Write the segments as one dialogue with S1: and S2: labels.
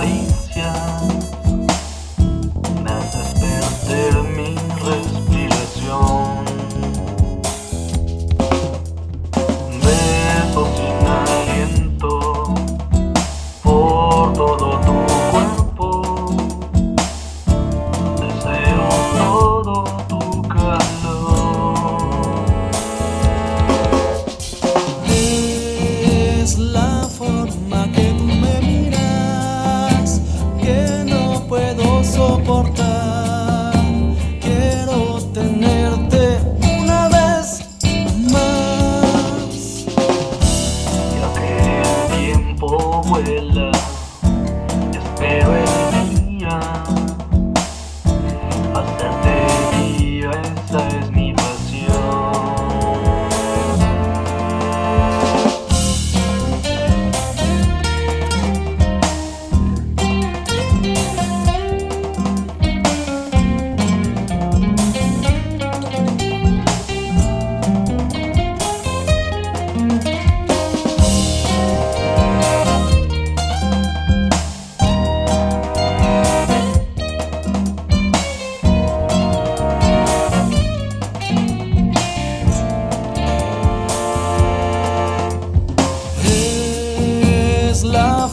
S1: caricias.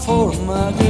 S1: for my